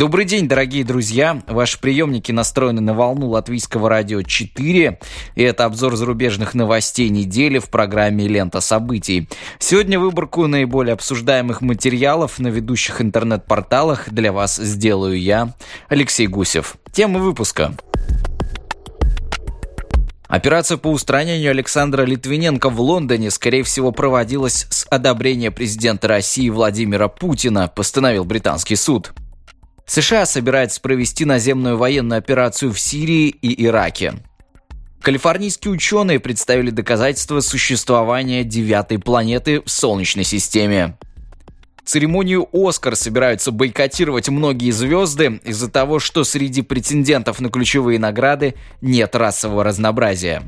Добрый день, дорогие друзья. Ваши приемники настроены на волну Латвийского радио 4. И это обзор зарубежных новостей недели в программе «Лента событий». Сегодня выборку наиболее обсуждаемых материалов на ведущих интернет-порталах для вас сделаю я, Алексей Гусев. Тема выпуска. Операция по устранению Александра Литвиненко в Лондоне, скорее всего, проводилась с одобрения президента России Владимира Путина, постановил британский суд. США собирается провести наземную военную операцию в Сирии и Ираке. Калифорнийские ученые представили доказательства существования девятой планеты в Солнечной системе. Церемонию «Оскар» собираются бойкотировать многие звезды из-за того, что среди претендентов на ключевые награды нет расового разнообразия.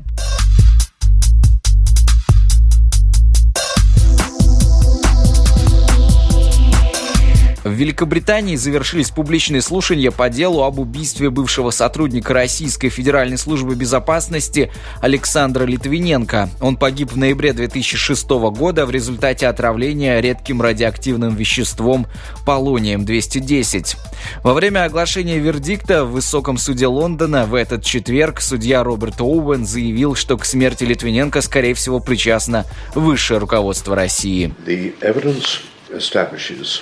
В Великобритании завершились публичные слушания по делу об убийстве бывшего сотрудника Российской Федеральной службы безопасности Александра Литвиненко. Он погиб в ноябре 2006 года в результате отравления редким радиоактивным веществом полонием-210. Во время оглашения вердикта в Высоком суде Лондона в этот четверг судья Роберт Оуэн заявил, что к смерти Литвиненко, скорее всего, причастно высшее руководство России. The evidence establishes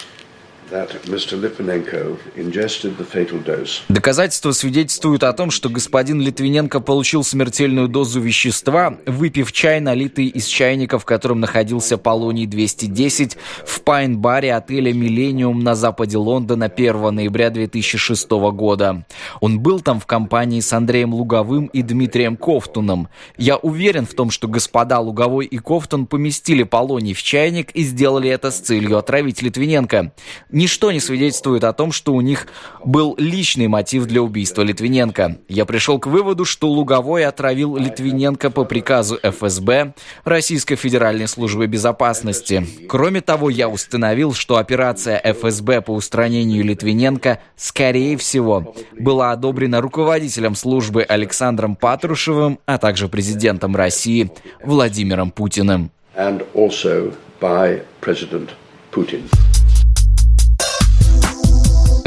Доказательства свидетельствуют о том, что господин Литвиненко получил смертельную дозу вещества, выпив чай, налитый из чайника, в котором находился полоний-210, в пайн-баре отеля «Миллениум» на западе Лондона 1 ноября 2006 года. Он был там в компании с Андреем Луговым и Дмитрием Кофтуном. Я уверен в том, что господа Луговой и Кофтун поместили полоний в чайник и сделали это с целью отравить Литвиненко. Ничто не свидетельствует о том, что у них был личный мотив для убийства Литвиненко. Я пришел к выводу, что Луговой отравил Литвиненко по приказу ФСБ, Российской Федеральной службы безопасности. Кроме того, я установил, что операция ФСБ по устранению Литвиненко, скорее всего, была одобрена руководителем службы Александром Патрушевым, а также президентом России Владимиром Путиным. And also by President Putin.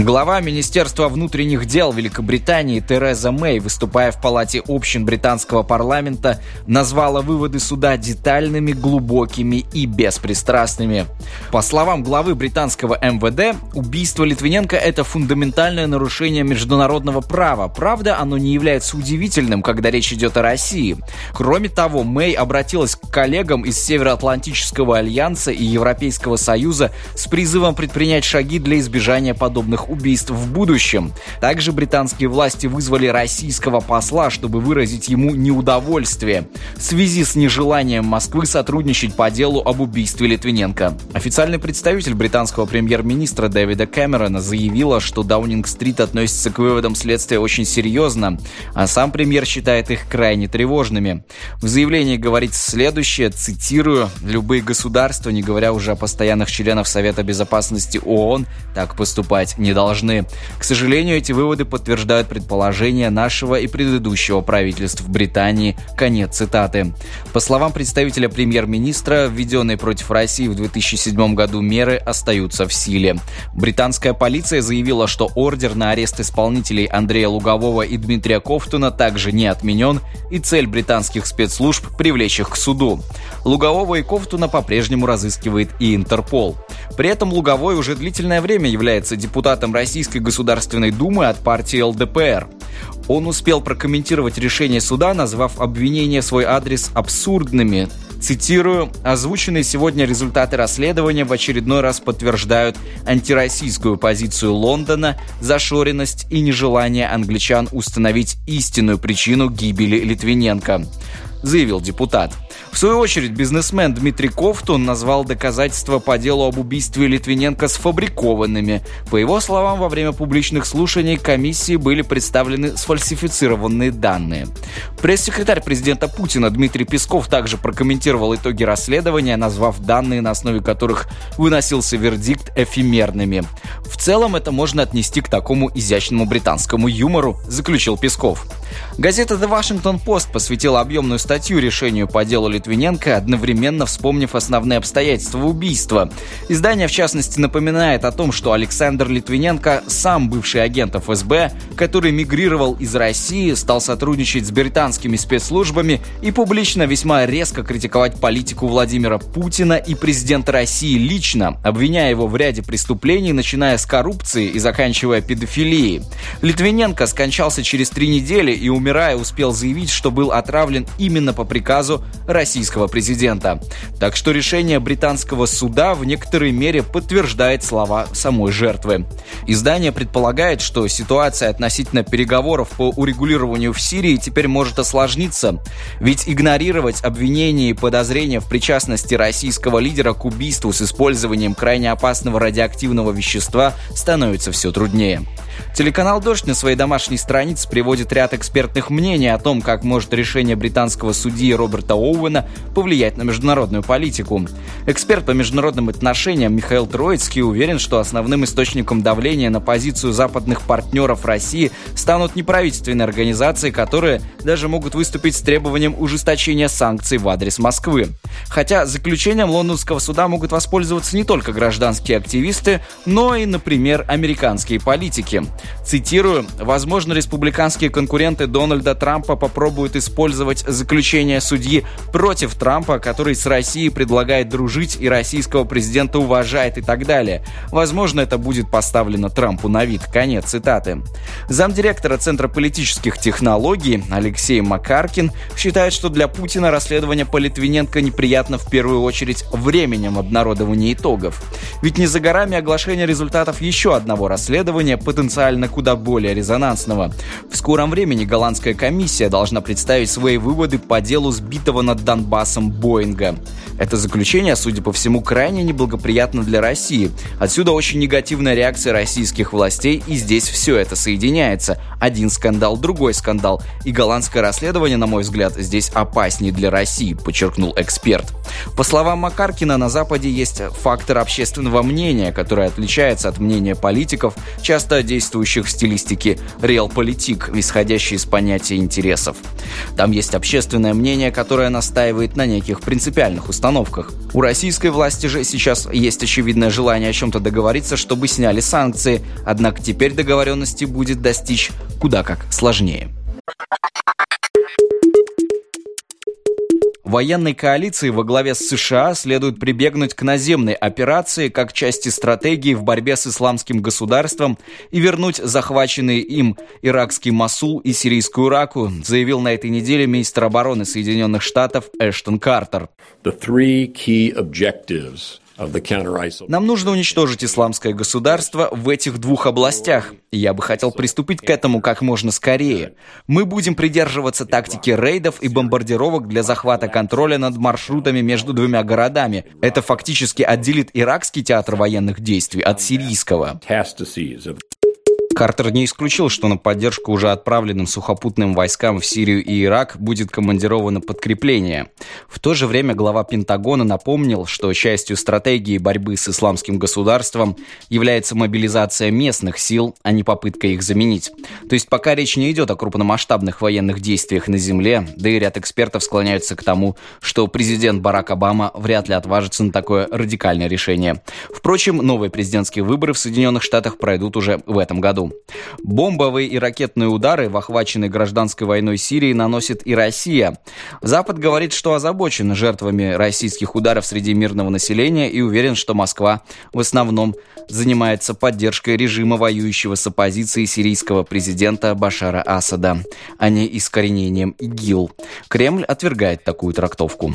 Глава Министерства внутренних дел Великобритании Тереза Мэй, выступая в Палате общин британского парламента, назвала выводы суда детальными, глубокими и беспристрастными. По словам главы британского МВД, убийство Литвиненко – это фундаментальное нарушение международного права. Правда, оно не является удивительным, когда речь идет о России. Кроме того, Мэй обратилась к коллегам из Североатлантического альянса и Европейского союза с призывом предпринять шаги для избежания подобных убийств в будущем. Также британские власти вызвали российского посла, чтобы выразить ему неудовольствие в связи с нежеланием Москвы сотрудничать по делу об убийстве Литвиненко. Официальный представитель британского премьер-министра Дэвида Кэмерона заявила, что Даунинг-стрит относится к выводам следствия очень серьезно, а сам премьер считает их крайне тревожными. В заявлении говорится следующее, цитирую, «Любые государства, не говоря уже о постоянных членах Совета Безопасности ООН, так поступать не должны. К сожалению, эти выводы подтверждают предположения нашего и предыдущего правительств в Британии. Конец цитаты. По словам представителя премьер-министра, введенные против России в 2007 году меры остаются в силе. Британская полиция заявила, что ордер на арест исполнителей Андрея Лугового и Дмитрия Кофтуна также не отменен, и цель британских спецслужб – привлечь их к суду. Лугового и Кофтуна по-прежнему разыскивает и Интерпол. При этом Луговой уже длительное время является депутатом Российской Государственной Думы от партии ЛДПР. Он успел прокомментировать решение суда, назвав обвинения в свой адрес абсурдными. Цитирую, «Озвученные сегодня результаты расследования в очередной раз подтверждают антироссийскую позицию Лондона, зашоренность и нежелание англичан установить истинную причину гибели Литвиненко». Заявил депутат. В свою очередь, бизнесмен Дмитрий Ковтун назвал доказательства по делу об убийстве Литвиненко сфабрикованными. По его словам, во время публичных слушаний комиссии были представлены сфальсифицированные данные. Пресс-секретарь президента Путина Дмитрий Песков также прокомментировал итоги расследования, назвав данные, на основе которых выносился вердикт, эфемерными. В целом это можно отнести к такому изящному британскому юмору, заключил Песков. Газета The Washington Post посвятила объемную статью решению по делу Литвиненко, одновременно вспомнив основные обстоятельства убийства. Издание, в частности, напоминает о том, что Александр Литвиненко, сам бывший агент ФСБ, который мигрировал из России, стал сотрудничать с британскими спецслужбами и публично весьма резко критиковать политику Владимира Путина и президента России лично, обвиняя его в ряде преступлений, начиная с коррупции и заканчивая педофилией. Литвиненко скончался через три недели и, умирая, успел заявить, что был отравлен именно по приказу российского президента. Так что решение британского суда в некоторой мере подтверждает слова самой жертвы. Издание предполагает, что ситуация относительно переговоров по урегулированию в Сирии теперь может осложниться, ведь игнорировать обвинения и подозрения в причастности российского лидера к убийству с использованием крайне опасного радиоактивного вещества становится все труднее. Телеканал «Дождь» на своей домашней странице приводит ряд экспертных мнений о том, как может решение британского судьи Роберта Оуэна повлиять на международную политику. Эксперт по международным отношениям Михаил Троицкий уверен, что основным источником давления на позицию западных партнеров России станут неправительственные организации, которые даже могут выступить с требованием ужесточения санкций в адрес Москвы. Хотя заключением лондонского суда могут воспользоваться не только гражданские активисты, но и, например, американские политики. Цитирую, «Возможно, республиканские конкуренты Дональда Трампа попробуют использовать заключение судьи против Трампа, который с Россией предлагает дружить и российского президента уважает и так далее. Возможно, это будет поставлено Трампу на вид». Конец цитаты. Замдиректора Центра политических технологий Алексей Макаркин считает, что для Путина расследование по Литвиненко неприятно в первую очередь временем обнародования итогов. Ведь не за горами оглашение результатов еще одного расследования, потенциально куда более резонансного. В скором времени голландская комиссия должна представить свои выводы по делу сбитого над Донбассом Боинга. Это заключение, судя по всему, крайне неблагоприятно для России. Отсюда очень негативная реакция российских властей, и здесь все это соединяется. Один скандал, другой скандал. И голландское расследование, на мой взгляд, здесь опаснее для России, подчеркнул эксперт. По словам Макаркина, на Западе есть фактор общественного мнения, который отличается от мнения политиков, часто действующих в стилистике реал-политик, исходящий из понятия интересов. Там есть общественное мнение, которое настаивает на неких принципиальных установках. У российской власти же сейчас есть очевидное желание о чем-то договориться, чтобы сняли санкции, однако теперь договоренности будет достичь куда как сложнее. Военной коалиции во главе с США следует прибегнуть к наземной операции как части стратегии в борьбе с исламским государством и вернуть захваченные им иракский Масул и сирийскую Раку, заявил на этой неделе министр обороны Соединенных Штатов Эштон Картер. The three key objectives нам нужно уничтожить исламское государство в этих двух областях. Я бы хотел приступить к этому как можно скорее. Мы будем придерживаться тактики рейдов и бомбардировок для захвата контроля над маршрутами между двумя городами. Это фактически отделит иракский театр военных действий от сирийского. Картер не исключил, что на поддержку уже отправленным сухопутным войскам в Сирию и Ирак будет командировано подкрепление. В то же время глава Пентагона напомнил, что частью стратегии борьбы с исламским государством является мобилизация местных сил, а не попытка их заменить. То есть пока речь не идет о крупномасштабных военных действиях на земле, да и ряд экспертов склоняются к тому, что президент Барак Обама вряд ли отважится на такое радикальное решение. Впрочем, новые президентские выборы в Соединенных Штатах пройдут уже в этом году году. Бомбовые и ракетные удары в охваченной гражданской войной Сирии наносит и Россия. Запад говорит, что озабочен жертвами российских ударов среди мирного населения и уверен, что Москва в основном занимается поддержкой режима, воюющего с оппозицией сирийского президента Башара Асада, а не искоренением ИГИЛ. Кремль отвергает такую трактовку.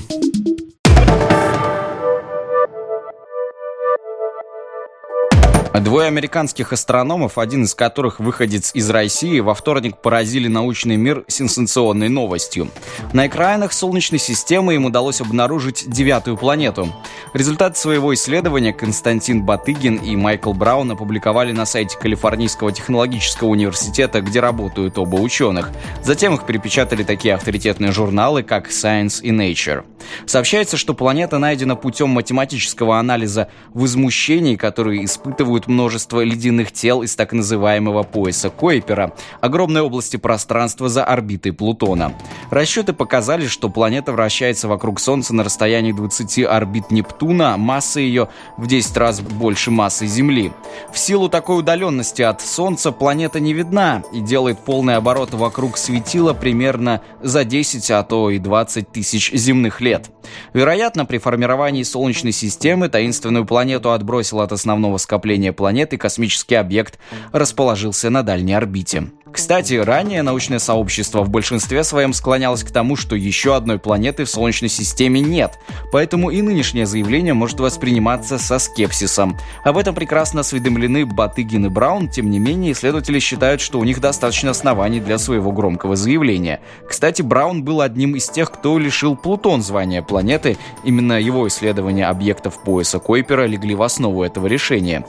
Двое американских астрономов, один из которых выходец из России, во вторник поразили научный мир сенсационной новостью. На экранах Солнечной системы им удалось обнаружить девятую планету. Результат своего исследования Константин Батыгин и Майкл Браун опубликовали на сайте Калифорнийского технологического университета, где работают оба ученых. Затем их перепечатали такие авторитетные журналы, как Science и Nature. Сообщается, что планета найдена путем математического анализа возмущений, которые испытывают множество ледяных тел из так называемого пояса Койпера, огромной области пространства за орбитой Плутона. Расчеты показали, что планета вращается вокруг Солнца на расстоянии 20 орбит Нептуна, масса ее в 10 раз больше массы Земли. В силу такой удаленности от Солнца планета не видна и делает полный оборот вокруг светила примерно за 10, а то и 20 тысяч земных лет. Вероятно, при формировании Солнечной системы таинственную планету отбросил от основного скопления планет и космический объект расположился на дальней орбите. Кстати, ранее научное сообщество в большинстве своем склонялось к тому, что еще одной планеты в Солнечной системе нет, поэтому и нынешнее заявление может восприниматься со скепсисом. Об этом прекрасно осведомлены Батыгин и Браун, тем не менее исследователи считают, что у них достаточно оснований для своего громкого заявления. Кстати, Браун был одним из тех, кто лишил Плутон звания планеты, именно его исследования объектов пояса Койпера легли в основу этого решения.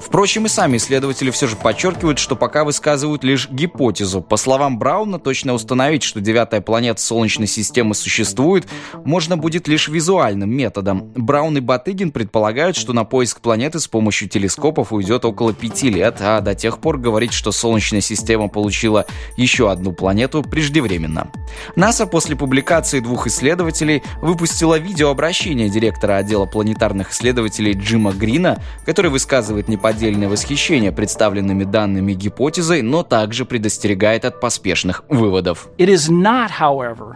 Впрочем, и сами исследователи все же подчеркивают, что пока высказывают лишь гипотезу. По словам Брауна, точно установить, что девятая планета Солнечной системы существует, можно будет лишь визуальным методом. Браун и Батыгин предполагают, что на поиск планеты с помощью телескопов уйдет около пяти лет, а до тех пор говорить, что Солнечная система получила еще одну планету преждевременно. НАСА после публикации двух исследователей выпустила видеообращение директора отдела планетарных исследователей Джима Грина, который высказывает неподдельное восхищение представленными данными гипотезой, но также предостерегает от поспешных выводов. Not, however,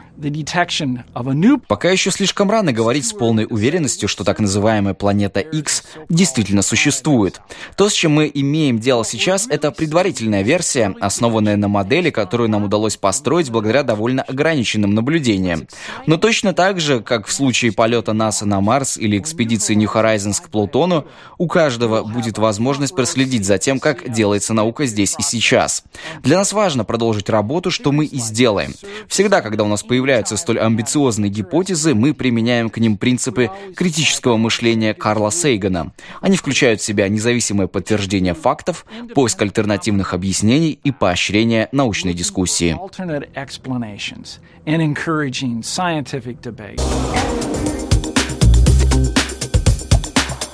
new... Пока еще слишком рано говорить с полной уверенностью, что так называемая планета X действительно существует. То, с чем мы имеем дело сейчас, это предварительная версия, основанная на модели, которую нам удалось построить благодаря довольно ограниченным наблюдениям. Но точно так же, как в случае полета НАСА на Марс или экспедиции New Horizons к Плутону, у каждого будет возможность проследить за тем, как делается наука здесь и сейчас. Для нас важно продолжить работу, что мы и сделаем. Всегда, когда у нас появляются столь амбициозные гипотезы, мы применяем к ним принципы критического мышления Карла Сейгана. Они включают в себя независимое подтверждение фактов, поиск альтернативных объяснений и поощрение научной дискуссии.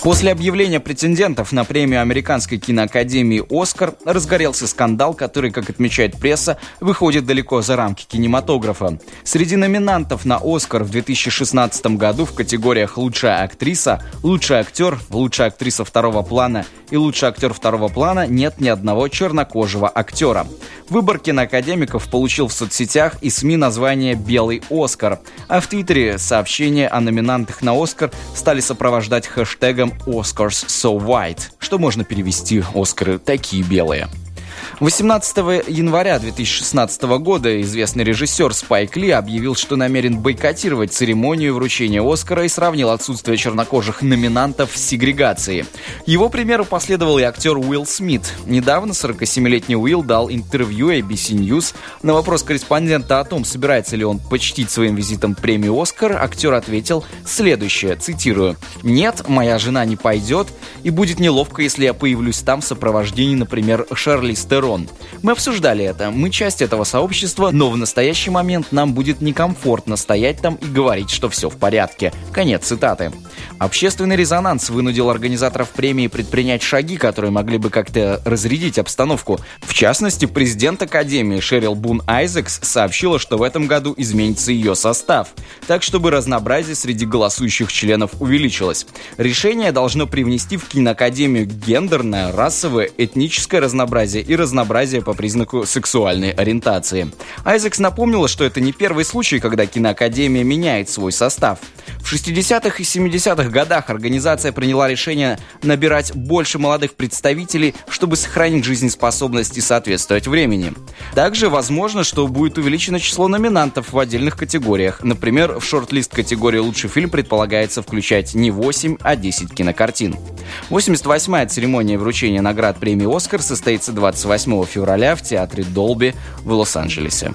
После объявления претендентов на премию Американской киноакадемии «Оскар» разгорелся скандал, который, как отмечает пресса, выходит далеко за рамки кинематографа. Среди номинантов на «Оскар» в 2016 году в категориях «Лучшая актриса», «Лучший актер», «Лучшая актриса второго плана» и «Лучший актер второго плана» нет ни одного чернокожего актера. Выбор киноакадемиков получил в соцсетях и СМИ название «Белый Оскар», а в Твиттере сообщения о номинантах на Оскар стали сопровождать хэштегом «Oscars so white», что можно перевести «Оскары такие белые». 18 января 2016 года известный режиссер Спайк Ли объявил, что намерен бойкотировать церемонию вручения Оскара и сравнил отсутствие чернокожих номинантов с сегрегацией. Его примеру последовал и актер Уилл Смит. Недавно 47-летний Уилл дал интервью ABC News. На вопрос корреспондента о том, собирается ли он почтить своим визитом премию «Оскар», актер ответил следующее, цитирую, «Нет, моя жена не пойдет, и будет неловко, если я появлюсь там в сопровождении, например, Шарли Стерон Дрон. Мы обсуждали это, мы часть этого сообщества, но в настоящий момент нам будет некомфортно стоять там и говорить, что все в порядке. Конец цитаты. Общественный резонанс вынудил организаторов премии предпринять шаги, которые могли бы как-то разрядить обстановку. В частности, президент Академии Шерил Бун Айзекс сообщила, что в этом году изменится ее состав, так чтобы разнообразие среди голосующих членов увеличилось. Решение должно привнести в киноакадемию гендерное, расовое, этническое разнообразие и разнообразие по признаку сексуальной ориентации. Айзекс напомнила, что это не первый случай, когда киноакадемия меняет свой состав. В 60-х и 70-х годах организация приняла решение набирать больше молодых представителей, чтобы сохранить жизнеспособность и соответствовать времени. Также возможно, что будет увеличено число номинантов в отдельных категориях. Например, в шорт-лист категории «Лучший фильм» предполагается включать не 8, а 10 кинокартин. 88-я церемония вручения наград премии «Оскар» состоится 28 февраля в Театре Долби в Лос-Анджелесе.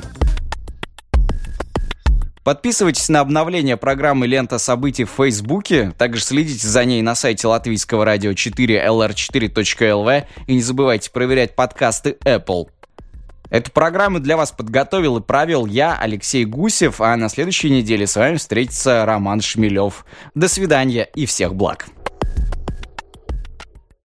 Подписывайтесь на обновление программы «Лента событий» в Фейсбуке. Также следите за ней на сайте латвийского радио 4 lr4.lv и не забывайте проверять подкасты Apple. Эту программу для вас подготовил и провел я, Алексей Гусев, а на следующей неделе с вами встретится Роман Шмелев. До свидания и всех благ.